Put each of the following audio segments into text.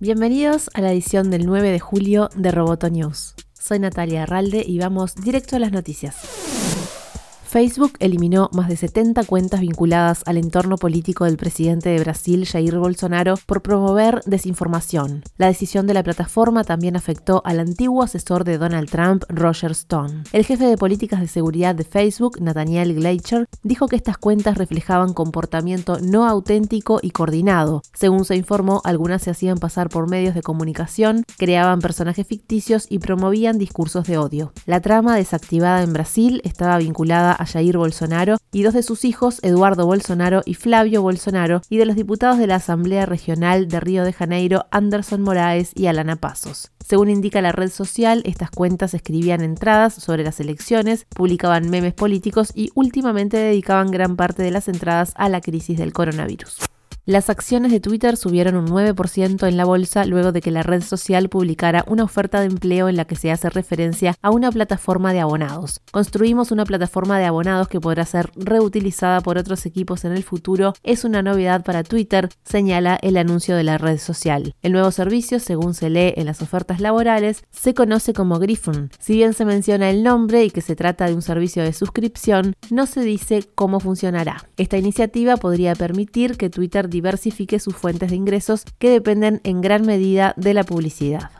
Bienvenidos a la edición del 9 de julio de Roboto News. Soy Natalia Arralde y vamos directo a las noticias. Facebook eliminó más de 70 cuentas vinculadas al entorno político del presidente de Brasil, Jair Bolsonaro, por promover desinformación. La decisión de la plataforma también afectó al antiguo asesor de Donald Trump, Roger Stone. El jefe de políticas de seguridad de Facebook, Nathaniel Gleicher, dijo que estas cuentas reflejaban comportamiento no auténtico y coordinado. Según se informó, algunas se hacían pasar por medios de comunicación, creaban personajes ficticios y promovían discursos de odio. La trama desactivada en Brasil estaba vinculada a Jair Bolsonaro y dos de sus hijos, Eduardo Bolsonaro y Flavio Bolsonaro, y de los diputados de la Asamblea Regional de Río de Janeiro, Anderson Moraes y Alana Pasos. Según indica la red social, estas cuentas escribían entradas sobre las elecciones, publicaban memes políticos y últimamente dedicaban gran parte de las entradas a la crisis del coronavirus. Las acciones de Twitter subieron un 9% en la bolsa luego de que la red social publicara una oferta de empleo en la que se hace referencia a una plataforma de abonados. Construimos una plataforma de abonados que podrá ser reutilizada por otros equipos en el futuro. Es una novedad para Twitter, señala el anuncio de la red social. El nuevo servicio, según se lee en las ofertas laborales, se conoce como Griffon. Si bien se menciona el nombre y que se trata de un servicio de suscripción, no se dice cómo funcionará. Esta iniciativa podría permitir que Twitter diversifique sus fuentes de ingresos que dependen en gran medida de la publicidad.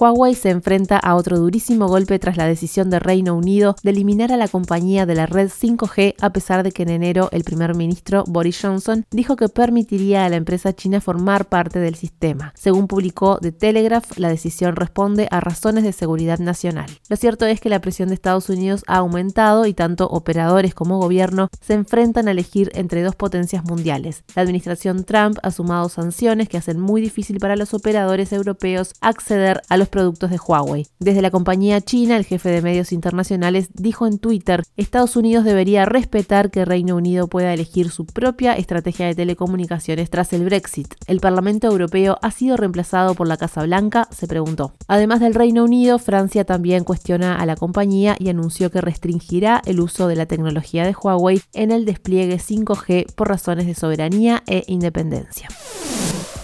Huawei se enfrenta a otro durísimo golpe tras la decisión de Reino Unido de eliminar a la compañía de la red 5G a pesar de que en enero el primer ministro Boris Johnson dijo que permitiría a la empresa china formar parte del sistema. Según publicó The Telegraph, la decisión responde a razones de seguridad nacional. Lo cierto es que la presión de Estados Unidos ha aumentado y tanto operadores como gobierno se enfrentan a elegir entre dos potencias mundiales. La administración Trump ha sumado sanciones que hacen muy difícil para los operadores europeos acceder a los productos de Huawei. Desde la compañía china, el jefe de medios internacionales dijo en Twitter, Estados Unidos debería respetar que Reino Unido pueda elegir su propia estrategia de telecomunicaciones tras el Brexit. ¿El Parlamento Europeo ha sido reemplazado por la Casa Blanca? se preguntó. Además del Reino Unido, Francia también cuestiona a la compañía y anunció que restringirá el uso de la tecnología de Huawei en el despliegue 5G por razones de soberanía e independencia.